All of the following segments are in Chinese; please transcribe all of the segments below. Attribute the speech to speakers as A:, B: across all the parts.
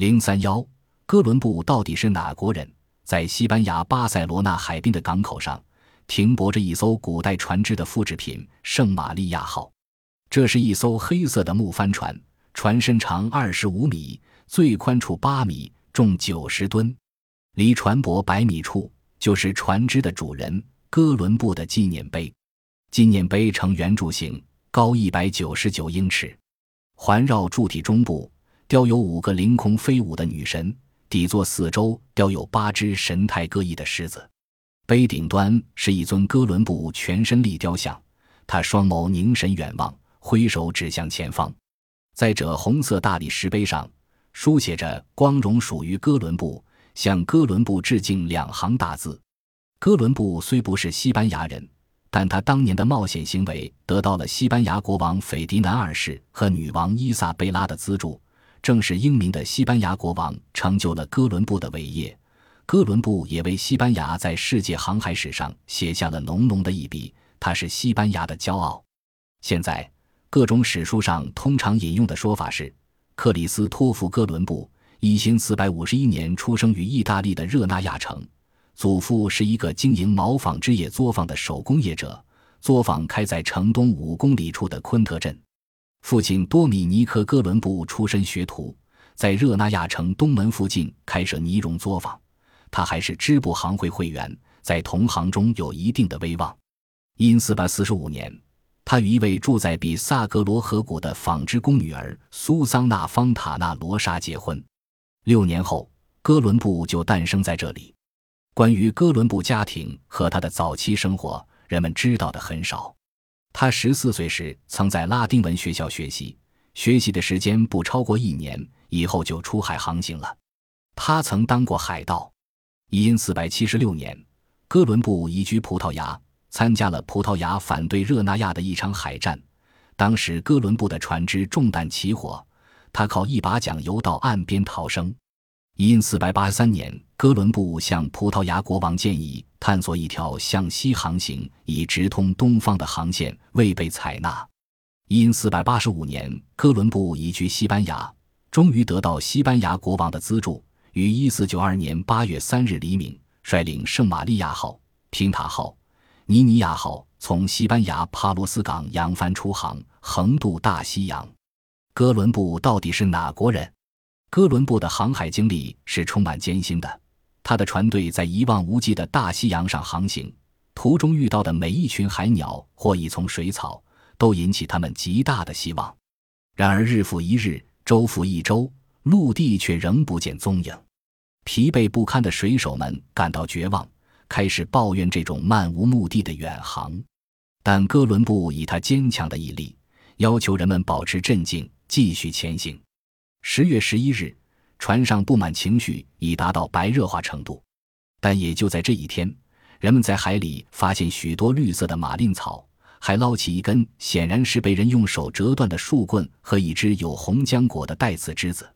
A: 零三幺，哥伦布到底是哪国人？在西班牙巴塞罗那海滨的港口上，停泊着一艘古代船只的复制品“圣玛利亚号”。这是一艘黑色的木帆船，船身长二十五米，最宽处八米，重九十吨。离船舶百米处，就是船只的主人哥伦布的纪念碑。纪念碑呈圆柱形，高一百九十九英尺，环绕柱体中部雕有五个凌空飞舞的女神。底座四周雕有八只神态各异的狮子，碑顶端是一尊哥伦布全身立雕像，他双眸凝神远望，挥手指向前方。在这红色大理石碑上，书写着“光荣属于哥伦布，向哥伦布致敬”两行大字。哥伦布虽不是西班牙人，但他当年的冒险行为得到了西班牙国王斐迪南二世和女王伊萨贝拉的资助。正是英明的西班牙国王成就了哥伦布的伟业，哥伦布也为西班牙在世界航海史上写下了浓浓的一笔。他是西班牙的骄傲。现在，各种史书上通常引用的说法是：克里斯托弗·哥伦布，一千四百五十一年出生于意大利的热那亚城，祖父是一个经营毛纺织业作坊的手工业者，作坊开在城东五公里处的昆特镇。父亲多米尼克·哥伦布出身学徒，在热那亚城东门附近开设尼绒作坊。他还是织布行会会员，在同行中有一定的威望。因四百四十五年，他与一位住在比萨格罗河谷的纺织工女儿苏桑娜·方塔纳罗莎结婚。六年后，哥伦布就诞生在这里。关于哥伦布家庭和他的早期生活，人们知道的很少。他十四岁时曾在拉丁文学校学习，学习的时间不超过一年，以后就出海航行了。他曾当过海盗。因四百七十六年，哥伦布移居葡萄牙，参加了葡萄牙反对热那亚的一场海战。当时哥伦布的船只中弹起火，他靠一把桨游到岸边逃生。因四百八十三年，哥伦布向葡萄牙国王建议探索一条向西航行以直通东方的航线，未被采纳。因四百八十五年，哥伦布移居西班牙，终于得到西班牙国王的资助，于一四九二年八月三日黎明，率领圣玛利亚号、平塔号、尼尼亚号从西班牙帕罗斯港扬帆出航，横渡大西洋。哥伦布到底是哪国人？哥伦布的航海经历是充满艰辛的，他的船队在一望无际的大西洋上航行，途中遇到的每一群海鸟或一丛水草，都引起他们极大的希望。然而日复一日，周复一周，陆地却仍不见踪影。疲惫不堪的水手们感到绝望，开始抱怨这种漫无目的的远航。但哥伦布以他坚强的毅力，要求人们保持镇静，继续前行。十月十一日，船上布满情绪已达到白热化程度，但也就在这一天，人们在海里发现许多绿色的马令草，还捞起一根显然是被人用手折断的树棍和一只有红浆果的带刺枝子。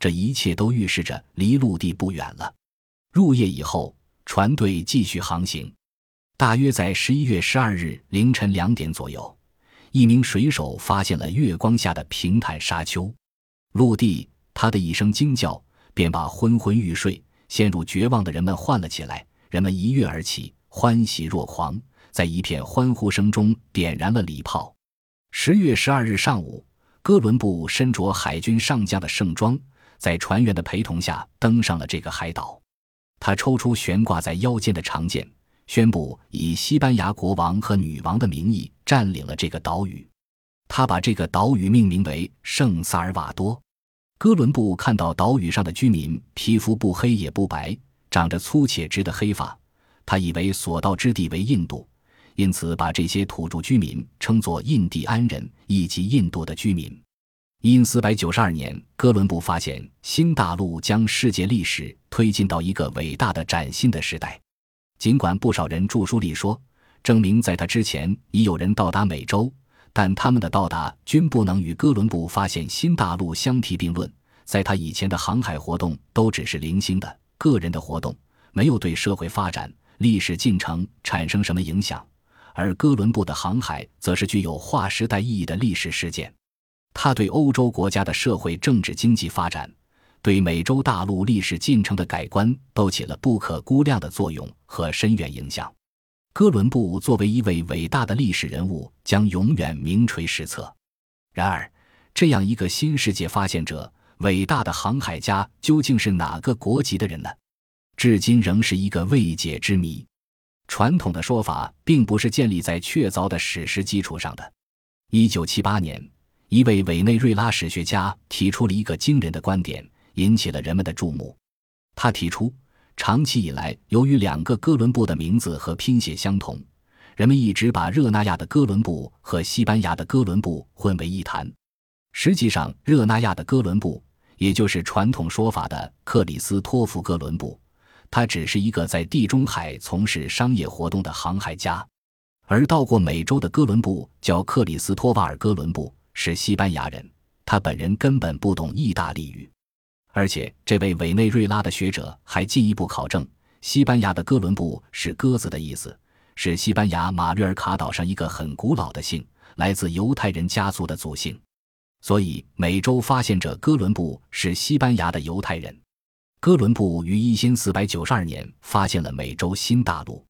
A: 这一切都预示着离陆地不远了。入夜以后，船队继续航行。大约在十一月十二日凌晨两点左右，一名水手发现了月光下的平坦沙丘。陆地，他的一声惊叫，便把昏昏欲睡、陷入绝望的人们唤了起来。人们一跃而起，欢喜若狂，在一片欢呼声中点燃了礼炮。十月十二日上午，哥伦布身着海军上将的盛装，在船员的陪同下登上了这个海岛。他抽出悬挂在腰间的长剑，宣布以西班牙国王和女王的名义占领了这个岛屿。他把这个岛屿命名为圣萨尔瓦多。哥伦布看到岛屿上的居民皮肤不黑也不白，长着粗且直的黑发，他以为所到之地为印度，因此把这些土著居民称作印第安人，以及印度的居民。因四百九十二年，哥伦布发现新大陆将世界历史推进到一个伟大的崭新的时代。尽管不少人著书立说，证明在他之前已有人到达美洲。但他们的到达均不能与哥伦布发现新大陆相提并论。在他以前的航海活动都只是零星的个人的活动，没有对社会发展、历史进程产生什么影响。而哥伦布的航海则是具有划时代意义的历史事件。他对欧洲国家的社会、政治、经济发展，对美洲大陆历史进程的改观都起了不可估量的作用和深远影响。哥伦布作为一位伟大的历史人物，将永远名垂史册。然而，这样一个新世界发现者、伟大的航海家，究竟是哪个国籍的人呢？至今仍是一个未解之谜。传统的说法并不是建立在确凿的史实基础上的。一九七八年，一位委内瑞拉史学家提出了一个惊人的观点，引起了人们的注目。他提出，长期以来，由于两个哥伦布的名字和拼写相同，人们一直把热那亚的哥伦布和西班牙的哥伦布混为一谈。实际上，热那亚的哥伦布，也就是传统说法的克里斯托弗·哥伦布。他只是一个在地中海从事商业活动的航海家，而到过美洲的哥伦布叫克里斯托瓦尔·哥伦布，是西班牙人。他本人根本不懂意大利语，而且这位委内瑞拉的学者还进一步考证，西班牙的哥伦布是鸽子的意思，是西班牙马略尔卡岛上一个很古老的姓，来自犹太人家族的祖姓，所以美洲发现者哥伦布是西班牙的犹太人。哥伦布于一千四百九十二年发现了美洲新大陆。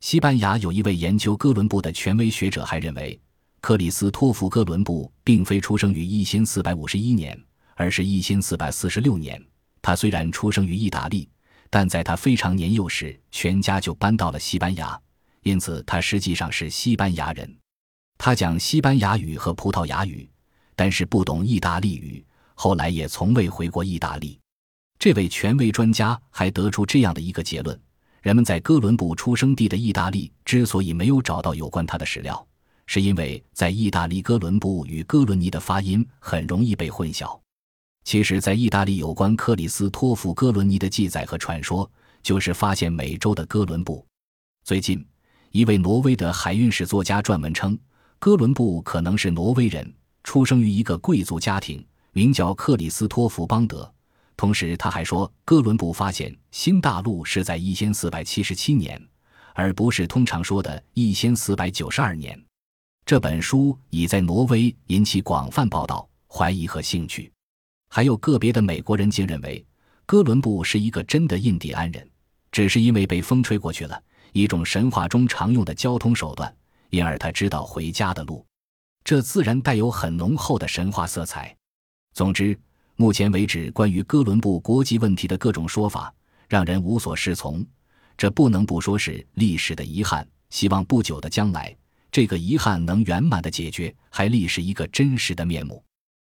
A: 西班牙有一位研究哥伦布的权威学者还认为，克里斯托弗·哥伦布并非出生于一千四百五十一年，而是一千四百四十六年。他虽然出生于意大利，但在他非常年幼时，全家就搬到了西班牙，因此他实际上是西班牙人。他讲西班牙语和葡萄牙语，但是不懂意大利语，后来也从未回过意大利。这位权威专家还得出这样的一个结论：人们在哥伦布出生地的意大利之所以没有找到有关他的史料，是因为在意大利哥伦布与哥伦尼的发音很容易被混淆。其实，在意大利有关克里斯托弗·哥伦尼的记载和传说，就是发现美洲的哥伦布。最近，一位挪威的海运史作家撰文称，哥伦布可能是挪威人，出生于一个贵族家庭，名叫克里斯托弗·邦德。同时，他还说，哥伦布发现新大陆是在一千四百七十七年，而不是通常说的一千四百九十二年。这本书已在挪威引起广泛报道、怀疑和兴趣。还有个别的美国人竟认为，哥伦布是一个真的印第安人，只是因为被风吹过去了，一种神话中常用的交通手段，因而他知道回家的路。这自然带有很浓厚的神话色彩。总之。目前为止，关于哥伦布国籍问题的各种说法让人无所适从，这不能不说是历史的遗憾。希望不久的将来，这个遗憾能圆满的解决，还历史一个真实的面目。